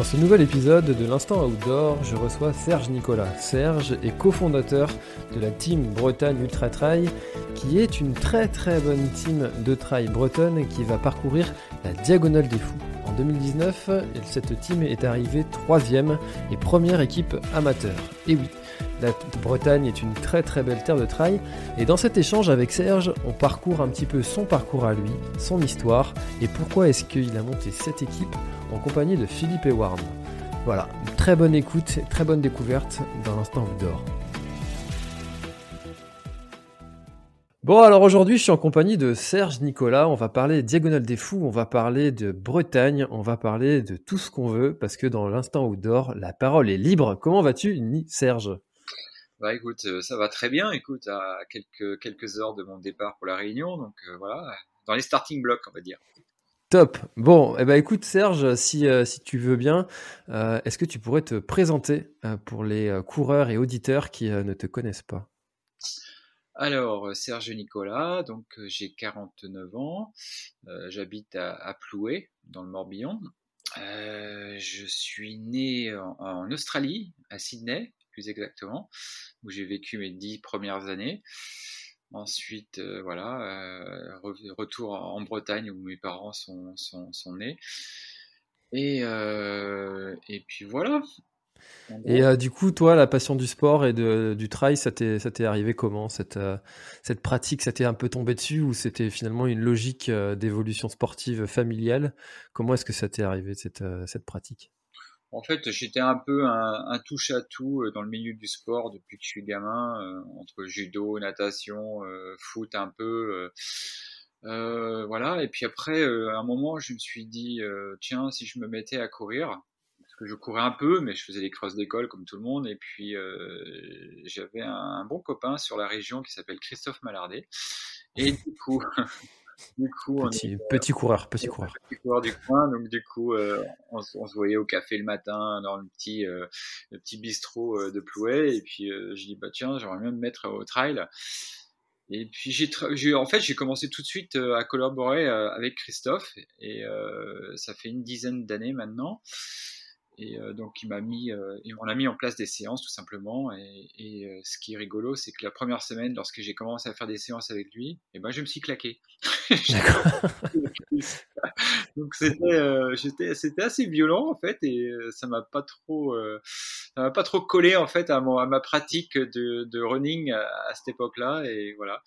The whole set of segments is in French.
Dans ce nouvel épisode de l'Instant Outdoor, je reçois Serge Nicolas. Serge est cofondateur de la team Bretagne Ultra Trail, qui est une très très bonne team de trail bretonne qui va parcourir la Diagonale des Fous. En 2019, cette team est arrivée troisième et première équipe amateur. Et oui, la Bretagne est une très très belle terre de trail. Et dans cet échange avec Serge, on parcourt un petit peu son parcours à lui, son histoire et pourquoi est-ce qu'il a monté cette équipe en compagnie de Philippe Ewarn. Voilà, très bonne écoute, très bonne découverte dans l'instant outdoor. Bon, alors aujourd'hui, je suis en compagnie de Serge Nicolas. On va parler Diagonale des Fous, on va parler de Bretagne, on va parler de tout ce qu'on veut, parce que dans l'instant outdoor, la parole est libre. Comment vas-tu, Serge? Bah écoute, euh, ça va très bien. Écoute, à quelques, quelques heures de mon départ pour la Réunion, donc euh, voilà, dans les starting blocks, on va dire. Top. Bon, eh ben écoute Serge, si, euh, si tu veux bien, euh, est-ce que tu pourrais te présenter pour les coureurs et auditeurs qui ne te connaissent pas? Alors, Serge Nicolas, donc j'ai 49 ans, j'habite à, à Ploué, dans le Morbihan. Je suis né en, en Australie, à Sydney, plus exactement, où j'ai vécu mes dix premières années. Ensuite, euh, voilà, euh, re- retour en Bretagne où mes parents sont, nés. Et, euh, et puis voilà. Et du coup, toi, la passion du sport et du trail, ça t'est arrivé comment cette, cette pratique, ça t'est un peu tombé dessus ou c'était finalement une logique d'évolution sportive familiale? Comment est-ce que ça t'est arrivé cette, cette pratique? En fait, j'étais un peu un, un touche-à-tout euh, dans le milieu du sport depuis que je suis gamin, euh, entre judo, natation, euh, foot un peu. euh, voilà. Et puis après, à un moment, je me suis dit, tiens, si je me mettais à courir, parce que je courais un peu, mais je faisais des crosses d'école comme tout le monde. Et puis, j'avais un bon copain sur la région qui s'appelle Christophe Malardet. Et du coup, du coup, on petit, petit coureur, petit coureur. petit coureur du coin, donc du coup, euh, on, se- on se voyait au café le matin dans le petit, euh, le petit bistrot euh, de Plouay, et puis euh, je dis bah tiens, j'aimerais bien me mettre au trail. Et puis j'ai, tra- en fait, j'ai commencé tout de suite euh, à collaborer euh, avec Christophe, et euh, ça fait une dizaine d'années maintenant. Et euh, donc il m'a mis, euh, et on a mis en place des séances tout simplement. Et, et, euh, ce qui est rigolo, c'est que la première semaine, lorsque j'ai commencé à faire des séances avec lui, et ben je me suis claqué. Donc c'était euh, j'étais c'était assez violent en fait et euh, ça m'a pas trop euh, ça m'a pas trop collé en fait à, mon, à ma pratique de, de running à, à cette époque-là et voilà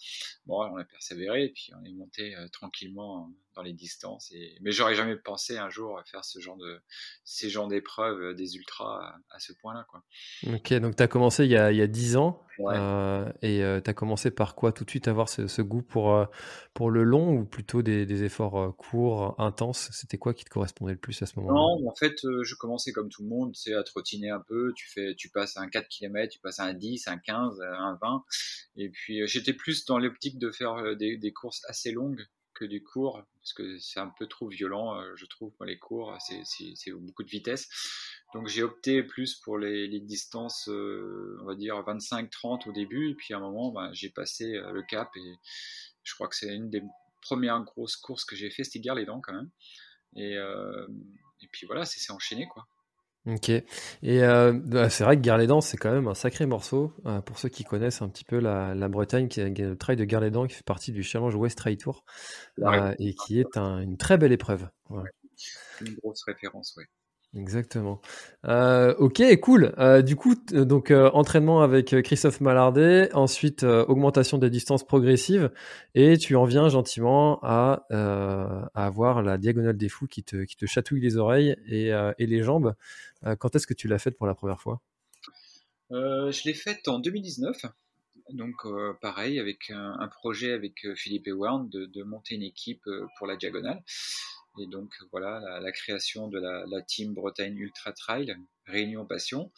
bon on a persévéré et puis on est monté euh, tranquillement dans les distances et mais j'aurais jamais pensé un jour faire ce genre de ces genres d'épreuves euh, des ultras à, à ce point-là quoi. Ok, donc tu as commencé il y a, il y a 10 ans. Ouais. euh, et tu as commencé par quoi? Tout de suite avoir ce, ce goût pour, euh, pour le long ou plutôt des, des efforts euh, courts, intenses? C'était quoi qui te correspondait le plus à ce moment-là? Non, en fait, euh, je commençais comme tout le monde, tu sais, à trottiner un peu. Tu fais, tu passes un 4 km, tu passes un 10, un 15, un 20. Et puis, euh, j'étais plus dans l'optique de faire euh, des, des courses assez longues que du court, parce que c'est un peu trop violent, euh, je trouve, pour les cours, c'est, beaucoup de vitesse. Donc, j'ai opté plus pour les, les distances, euh, on va dire 25-30 au début. Et puis, à un moment, ben, j'ai passé euh, le cap et je crois que c'est une des premières grosses courses que j'ai fait, c'était Gare-les-Dents quand même. Et, et puis voilà, c'est enchaîné quoi. Ok. Et euh, bah, c'est vrai que Gare-les-Dents, c'est quand même un sacré morceau. euh, pour ceux qui connaissent un petit peu la, la Bretagne, qui est le trail de Gare-les-Dents, qui fait partie du Challenge West Trail Tour, Ouais. euh, et qui est un- une très belle épreuve. Une grosse référence, ouais. Exactement. Euh, ok, cool. Euh, du coup, donc euh, entraînement avec Christophe Mallardet, ensuite augmentation des distances progressives, et tu en viens gentiment à, avoir la diagonale des fous qui te, chatouille les oreilles et, les jambes. quand est-ce que tu l'as faite pour la première fois? Je l'ai faite en 2019. Donc pareil, avec un, projet avec Philippe Eward de, de, monter une équipe pour la diagonale. Et donc voilà la, création de la, team Bretagne Ultra Trail, Réunion Passion.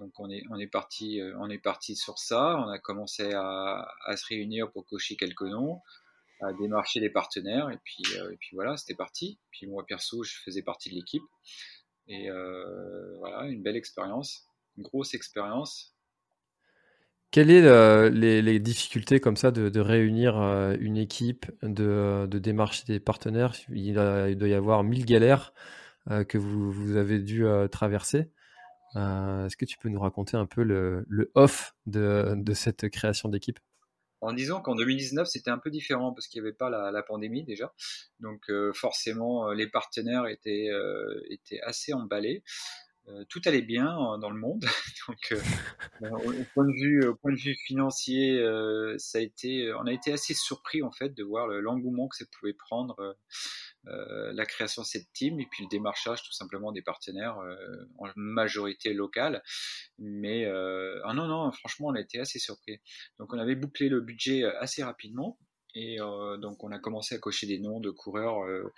Donc on est, on est, parti, euh, on est parti sur ça. On a commencé à, se réunir pour cocher quelques noms, à démarcher des partenaires. Et puis, euh, et puis voilà, c'était parti. Puis moi perso, je faisais partie de l'équipe. Et euh, voilà, une belle expérience, une grosse expérience. Quelles sont euh, les, difficultés comme ça de, réunir euh, une équipe, de, de, démarcher des partenaires? Il, doit y avoir mille galères euh, que vous, avez dû traverser. Est-ce que tu peux nous raconter un peu le, off de, cette création d'équipe? En disant qu'en 2019, c'était un peu différent parce qu'il n'y avait pas la, pandémie déjà. Donc forcément, les partenaires étaient assez emballés. Euh, tout allait bien euh, dans le monde. Euh, au, point de vue, au point de vue financier, ça a été, on a été assez surpris en fait de voir l'engouement que ça pouvait prendre. la création de cette team et puis le démarchage tout simplement des partenaires en majorité locale mais ah non non franchement on a été assez surpris donc on avait bouclé le budget assez rapidement et euh, donc, on a commencé à cocher des noms de coureurs euh,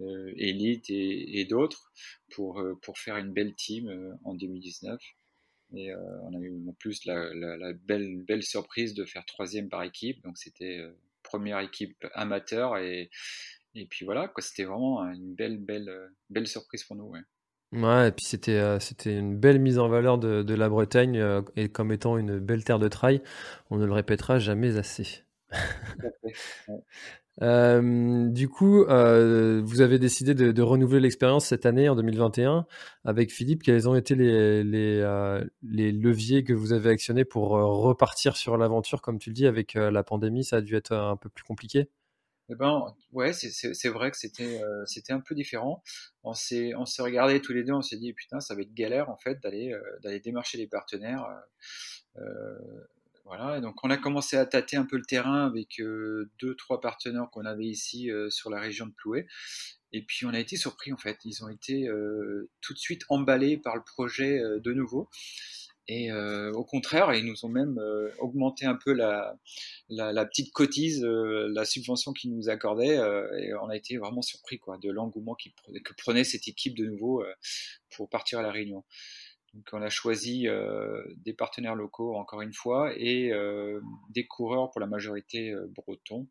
euh, élites et, d'autres pour, pour faire une belle team en 2019. Et on a eu en plus la, belle, belle surprise de faire troisième par équipe. Donc, c'était première équipe amateur. Et, et puis voilà, c'était vraiment une belle, belle, belle surprise pour nous. Ouais. Et puis c'était une belle mise en valeur de la Bretagne et comme étant une belle terre de trail, on ne le répétera jamais assez. Euh, du coup, euh, vous avez décidé de, renouveler l'expérience cette année, en 2021, avec Philippe. Quels ont été les, les, euh, les leviers que vous avez actionnés pour repartir sur l'aventure? Comme tu le dis, avec la pandémie, ça a dû être un peu plus compliqué eh ben, ouais, c'est vrai que c'était c'était un peu différent. On s'est on s'est regardé tous les deux, on s'est dit putain, ça va être galère en fait d'aller d'aller démarcher les partenaires. Donc on a commencé à tâter un peu le terrain avec euh, deux, trois partenaires qu'on avait ici euh, sur la région de Ploué. Et puis on a été surpris en fait. Ils ont été euh, tout de suite emballés par le projet de nouveau. Et au contraire, ils nous ont même augmenté un peu la, la, petite cotise, la subvention qu'ils nous accordaient. et on a été vraiment surpris quoi, de l'engouement que prenait cette équipe de nouveau pour partir à la Réunion. Donc on a choisi euh, des partenaires locaux encore une fois et euh, des coureurs pour la majorité euh, bretons,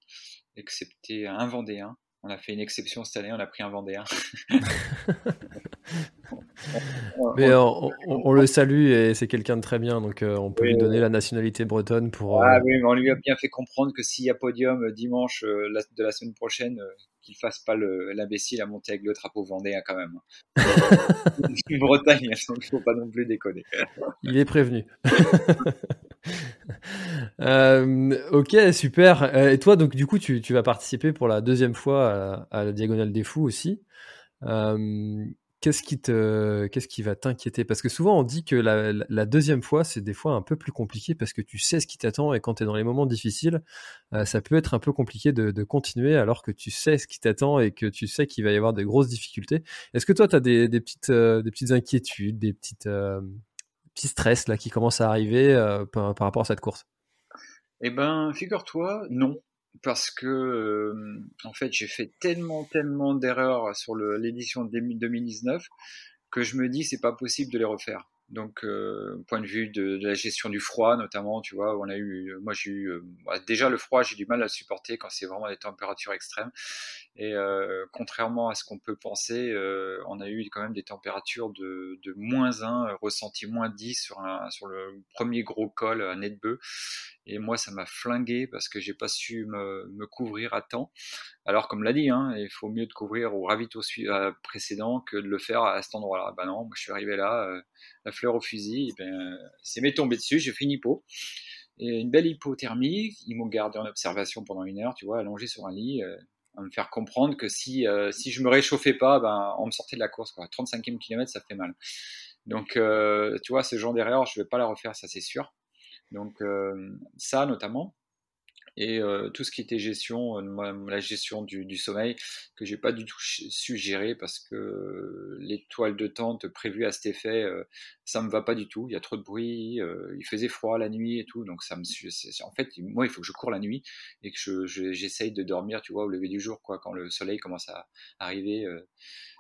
excepté un Vendéen. On a fait une exception cette année, on a pris un Vendéen. Mais on, le salue et c'est quelqu'un de très bien, donc on peut lui donner la nationalité bretonne pour. Ah oui, mais on lui a bien fait comprendre que s'il y a podium dimanche de la semaine prochaine, qu'il fasse pas l'imbécile à monter avec le drapeau vendéen quand même. Une Bretagne, il ne faut pas non plus déconner. il est prévenu. Euh, ok, super. Euh, et toi, donc du coup, tu, vas participer pour la deuxième fois à, la Diagonale des Fous aussi. Euh, Qu'est-ce qui te, qu'est-ce qui va t'inquiéter? Parce que souvent on dit que la, deuxième fois c'est des fois un peu plus compliqué parce que tu sais ce qui t'attend et quand tu es dans les moments difficiles, euh, ça peut être un peu compliqué de, continuer alors que tu sais ce qui t'attend et que tu sais qu'il va y avoir de grosses difficultés. Est-ce que toi tu as des, petites, euh, des petites inquiétudes, des petites, euh, petits stress là qui commencent à arriver par, par, rapport à cette course? Eh ben, figure-toi, non. Parce que en fait j'ai fait tellement tellement d'erreurs sur l'édition de 2019 que je me dis c'est pas possible de les refaire. Donc, euh, point de vue de, la gestion du froid, notamment, tu vois, on a eu, moi j'ai eu, euh, bah, déjà le froid, j'ai du mal à supporter quand c'est vraiment des températures extrêmes. Et euh, contrairement à ce qu'on peut penser, euh, on a eu quand même des températures de, moins 1, ressenti moins 10 sur, un, sur le premier gros col à Netbeu. Et moi, ça m'a flingué parce que j'ai pas su me, couvrir à temps. Alors, comme l'a dit, hein, il faut mieux de couvrir au ravito précédent que de le faire à cet endroit-là. Ben non, moi, je suis arrivé là la fleur au fusil, ben, c'est m'est tombé dessus, j'ai fait une hypo. Et une belle hypothermie, ils m'ont gardé en observation pendant une heure, tu vois, allongé sur un lit. Euh, à me faire comprendre que si, euh, si je me réchauffais pas, ben, on me sortait de la course. Quoi. 35e kilomètre, ça fait mal. Donc, euh, tu vois, ce genre d'erreur, je vais pas la refaire, ça c'est sûr. Donc, euh, ça notamment et euh, tout ce qui était gestion, euh, la gestion du, sommeil, que j'ai pas du tout su gérer parce que l'étoile de tente prévue à cet effet, euh, ça me va pas du tout. Il y a trop de bruit, euh, il faisait froid la nuit et tout, donc ça me, en fait, moi, il faut que je cours la nuit et que j'essaye je, de dormir, tu vois, au lever du jour, quoi, quand le soleil commence à arriver euh,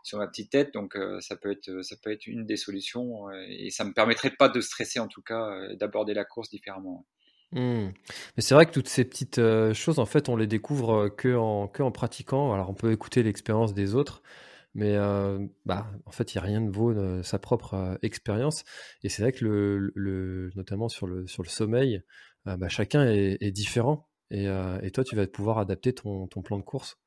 sur ma petite tête. Donc euh, ça peut être, ça peut être une des solutions et ça me permettrait pas de stresser en tout cas, d'aborder la course différemment. Mmh. Mais c'est vrai que toutes ces petites euh, choses, en fait, on les découvre euh, que en, pratiquant. Alors, on peut écouter l'expérience des autres, mais euh, bah, en fait, il n'y a rien de vaut sa propre expérience. Et c'est vrai que, le, notamment sur le, sur le sommeil, bah, chacun est, est différent. Et, et, toi, tu vas pouvoir adapter ton, ton plan de course.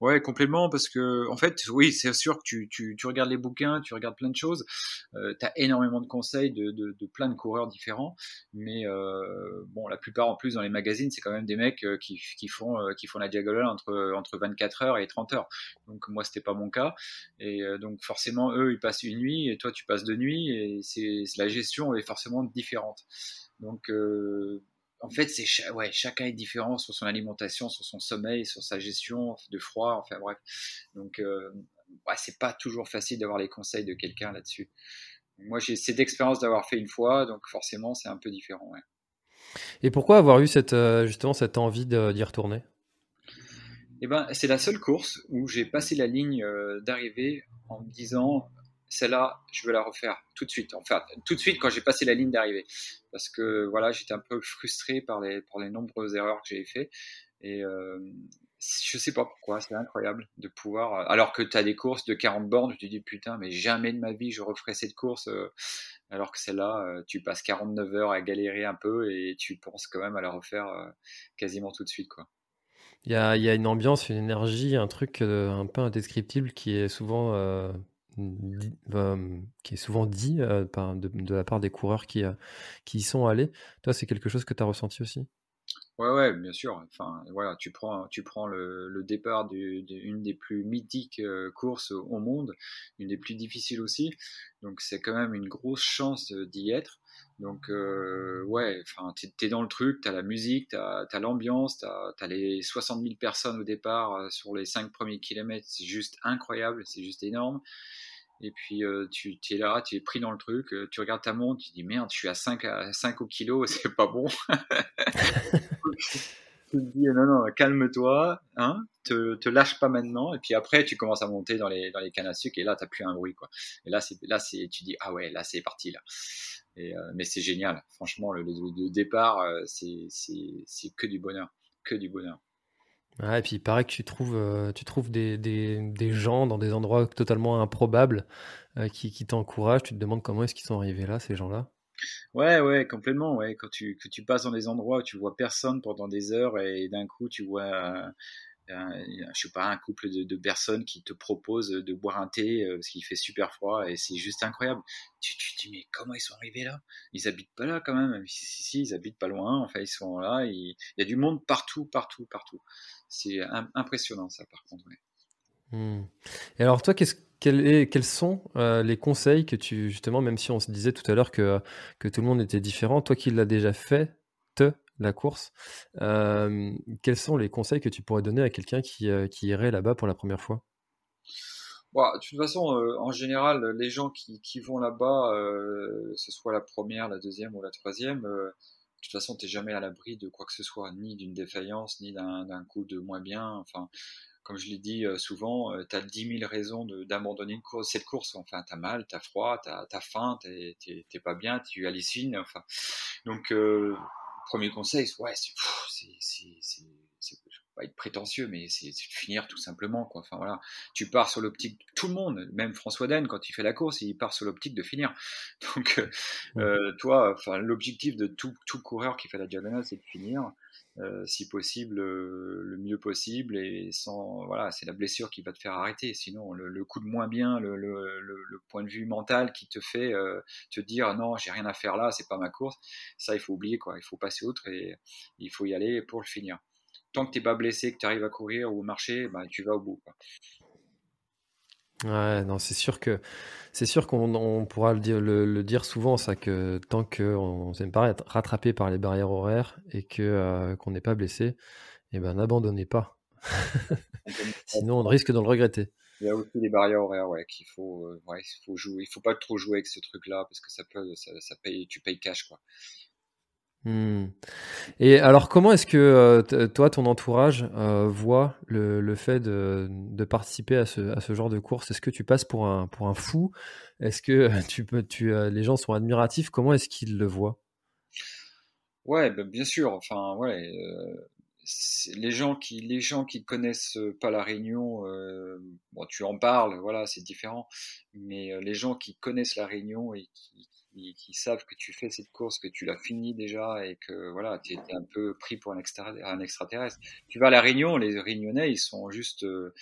Ouais, complètement, parce que en fait, oui, c'est sûr que tu, tu, tu, regardes les bouquins, tu regardes plein de choses, euh, tu as énormément de conseils de, de, plein de coureurs différents, mais euh, bon, la plupart en plus dans les magazines, c'est quand même des mecs euh, qui, qui, font, euh, qui font la diagonale entre, entre 24 heures et 30 heures. Donc moi, c'était pas mon cas, et donc forcément, eux, ils passent une nuit, et toi, tu passes deux nuits, et c'est la gestion est forcément différente. Donc en fait, c'est ouais, chacun est différent sur son alimentation, sur son sommeil, sur sa gestion de froid, enfin bref. Donc, euh, ouais, c'est pas toujours facile d'avoir les conseils de quelqu'un là-dessus. Moi, j'ai cette expérience d'avoir fait une fois, donc forcément, c'est un peu différent. Ouais. Et pourquoi avoir eu cette, euh, justement cette envie d'y retourner? Eh ben, c'est la seule course où j'ai passé la ligne euh, d'arrivée en me disant celle-là, je veux la refaire tout de suite. Enfin, tout de suite quand j'ai passé la ligne d'arrivée. Parce que voilà, j'étais un peu frustré par les, les nombreuses erreurs que j'ai fait. Et euh, je sais pas pourquoi, c'est incroyable de pouvoir. Euh, alors que tu as des courses de 40 bornes, tu te dis putain, mais jamais de ma vie je referai cette course. Euh, alors que celle-là, euh, tu passes 49 heures à galérer un peu et tu penses quand même à la refaire quasiment tout de suite. quoi. Il y a, y a, une ambiance, une énergie, un truc un peu indescriptible qui est souvent qui est souvent dit euh, de, la part des coureurs qui, euh, qui y sont allés. Toi, c'est quelque chose que tu as ressenti aussi? Ouais, bien sûr. Enfin, voilà, tu prends, tu prends le, départ d'une des plus mythiques euh, courses au monde, une des plus difficiles aussi. Donc, c'est quand même une grosse chance d'y être. Donc, ouais, enfin, t'es es dans le truc, t'as la musique, t'as as, l'ambiance, t'as as les 60 000 personnes au départ sur les 5 premiers kilomètres. C'est juste incroyable, c'est juste énorme. Et puis euh, tu, es là, tu es pris dans le truc, euh, tu regardes ta montre, tu dis merde, je suis à 5, à 5 au kilo, c'est pas bon. te dis non, non, calme-toi, hein, te, lâche pas maintenant. Et puis après, tu commences à monter dans les, dans les cannes à sucre et là, t'as plus un bruit. Quoi. Et là, c'est, là c'est, tu dis ah ouais, là c'est parti. là. Et, euh, mais c'est génial, franchement, le, départ, c'est, c'est, que du bonheur, que du bonheur. Ouais, et puis il paraît que tu trouves, euh, tu trouves des, des, gens dans des endroits totalement improbables euh, qui, qui t'encouragent. Tu te demandes comment est-ce qu'ils sont arrivés là, ces gens-là. Ouais, ouais, complètement. Ouais, quand tu, que tu passes dans des endroits où tu vois personne pendant des heures et d'un coup tu vois je sais pas, un couple de, personnes qui te proposent de boire un thé euh, parce qu'il fait super froid et c'est juste incroyable. Tu, te dis, mais comment ils sont arrivés là? Ils habitent pas là quand même. Si, si, ils habitent pas loin. Enfin, ils sont là. Il, y a du monde partout, partout, partout. C'est impressionnant ça, par contre. Hmm. Et alors, toi, qu'est-ce quels sont euh, les conseils que tu, justement, même si on se disait tout à l'heure que, que tout le monde était différent, toi qui l'as déjà fait, te, la course. quels sont les conseils que tu pourrais donner à quelqu'un qui, qui, irait là-bas pour la première fois? De toute façon, en général, les gens qui, qui vont là-bas, que ce soit la première, la deuxième ou la troisième, de toute façon, tu n'es jamais à l'abri de quoi que ce soit, ni d'une défaillance, ni d'un coup de moins bien. Enfin, comme je l'ai dit souvent, tu as 10 000 raisons d'abandonner cette course. Enfin, tu as mal, tu as froid, tu as, faim, tu n'es pas bien, tu hallucines. Enfin, donc, premier conseil, ouais, c'est, pas être prétentieux, mais c'est, de finir tout simplement. Quoi. Enfin voilà, tu pars sur l'optique. Tout le monde, même François Den, quand il fait la course, il part sur l'optique de finir. Donc, euh, euh, toi, enfin, l'objectif de tout, tout coureur qui fait la diagonale, c'est de finir. Euh, si possible euh, le mieux possible et sans voilà c'est la blessure qui va te faire arrêter. Sinon le, coup de moins bien le, point de vue mental qui te fait euh, te dire non j'ai rien à faire là c'est pas ma course ça il faut oublier quoi. Il faut passer outre et il faut y aller pour le finir. Tant que tu n'es pas blessé, que tu arrives à courir ou marcher, bah, tu vas au bout. Non, c'est sûr que c'est sûr qu'on pourra le dire, le, dire souvent, ça que tant qu'on ne pas être rattrapé par les barrières horaires et que euh, qu'on n'est pas blessé, eh ben n'abandonnez pas. Sinon, on risque de le regretter. Il y a aussi les barrières horaires, ouais, qu'il faut, euh, ouais, faut. Il faut pas trop jouer avec ce truc-là parce que ça peut, ça paye, tu payes cash, quoi. Hmm. Et alors, comment est-ce que euh, toi, ton entourage euh, voit le, fait de, participer à ce, genre de course? Est-ce que tu passes pour un, fou? Est-ce que tu peux, tu, euh, les gens sont admiratifs? Comment est-ce qu'ils le voient? Ouais, ben, bien sûr. Enfin, ouais. Les gens qui les gens qui connaissent pas la Réunion, bon, tu en parles, voilà, c'est différent. Mais les gens qui connaissent la Réunion et qui, qui, savent que tu fais cette course, que tu l'as fini déjà et que voilà, tu es un peu pris pour un, extraterrestre. Tu vas à la Réunion, les Réunionnais, ils sont juste, euh,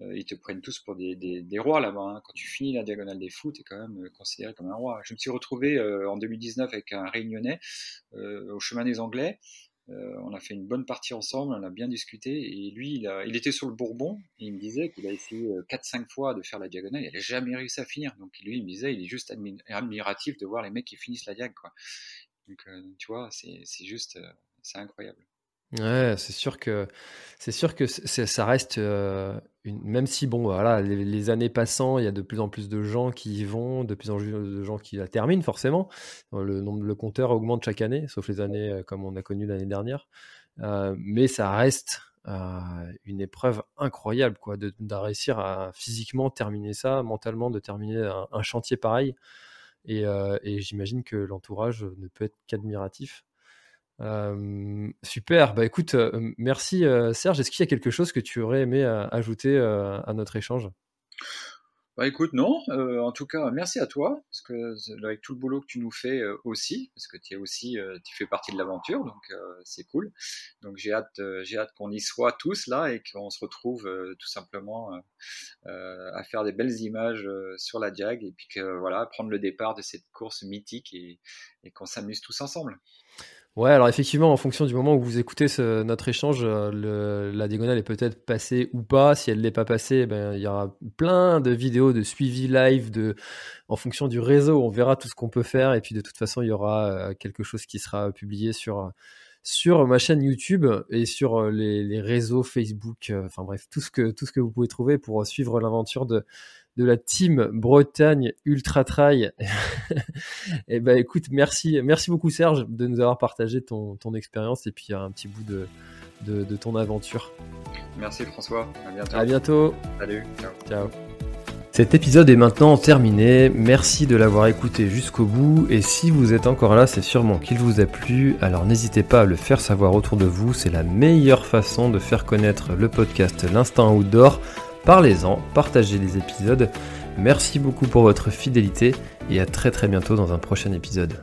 euh, ils te prennent tous pour des, des, rois là-bas. Hein. Quand tu finis la diagonale des fous, tu es quand même euh, considéré comme un roi. Je me suis retrouvé en 2019 avec un Réunionnais au chemin des Anglais. Euh, on a fait une bonne partie ensemble, on a bien discuté. Et lui, il, était sur le Bourbon. Et il me disait qu'il a essayé 4-5 euh, fois de faire la diagonale. Il n'a jamais réussi à finir. Donc lui, il me disait, il est juste admiratif de voir les mecs qui finissent la diag. Donc euh, tu vois, c'est juste, c'est incroyable. Ouais, c'est sûr que ça reste une, même si bon voilà les, années passant, il y a de plus en plus de gens qui y vont, de plus en plus de gens qui la terminent forcément. Le nombre de compteur augmente chaque année, sauf les années comme on a connu l'année dernière. mais ça reste une épreuve incroyable quoi de, réussir à physiquement terminer ça, mentalement de terminer un, chantier pareil. Et j'imagine que l'entourage ne peut être qu'admiratif super, bah écoute, merci Serge. Est-ce qu'il y a quelque chose que tu aurais aimé ajouter à notre échange? Bah écoute, non. en tout cas, merci à toi, parce que avec tout le boulot que tu nous fais aussi, parce que tu es aussi, tu fais partie de l'aventure, donc c'est cool. Donc j'ai hâte, j'ai hâte qu'on y soit tous là et qu'on se retrouve tout simplement à faire des belles images sur la Diag et puis que voilà, prendre le départ de cette course mythique et qu'on s'amuse tous ensemble. Ouais, alors effectivement, en fonction du moment où vous écoutez notre échange, euh, la diagonale est peut-être passée ou pas. Si elle ne l'est pas passée, ben, il y aura plein de vidéos de suivi live de, en fonction du réseau. On verra tout ce qu'on peut faire. Et puis de toute façon, il y aura euh, quelque chose qui sera publié sur, sur ma chaîne YouTube et sur euh, les, réseaux Facebook. Enfin bref, tout ce, que, tout ce que vous pouvez trouver pour suivre l'aventure de, de la team Bretagne Ultra Trail. et eh ben écoute, merci, merci beaucoup Serge de nous avoir partagé ton, ton expérience et puis un petit bout de, de, ton aventure. Merci François, à bientôt. À bientôt. Salut, ciao. Ciao. Cet épisode est maintenant terminé, merci de l'avoir écouté jusqu'au bout et si vous êtes encore là c'est sûrement qu'il vous a plu, alors n'hésitez pas à le faire savoir autour de vous, c'est la meilleure façon de faire connaître le podcast L'Instant Outdoor Parlez-en, partagez les épisodes. Merci beaucoup pour votre fidélité et à très très bientôt dans un prochain épisode.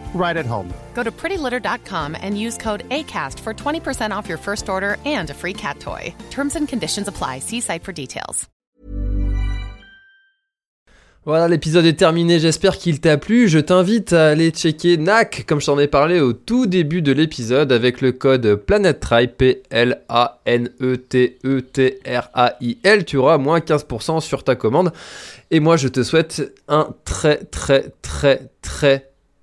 right at home. Go to prettylitter.com and use code ACAST for 20% off your first order and a free cat toy. Terms and conditions apply. See site for details. Voilà, l'épisode est terminé. J'espère qu'il t'a plu. Je t'invite à aller checker NAC, comme je t'en ai parlé au tout début de l'épisode, avec le code PlanetTrail, P-L-A-N-E-T-E-T-R-A-I-L. Tu auras moins 15% sur ta commande. Et moi, je te souhaite un très, très, très, très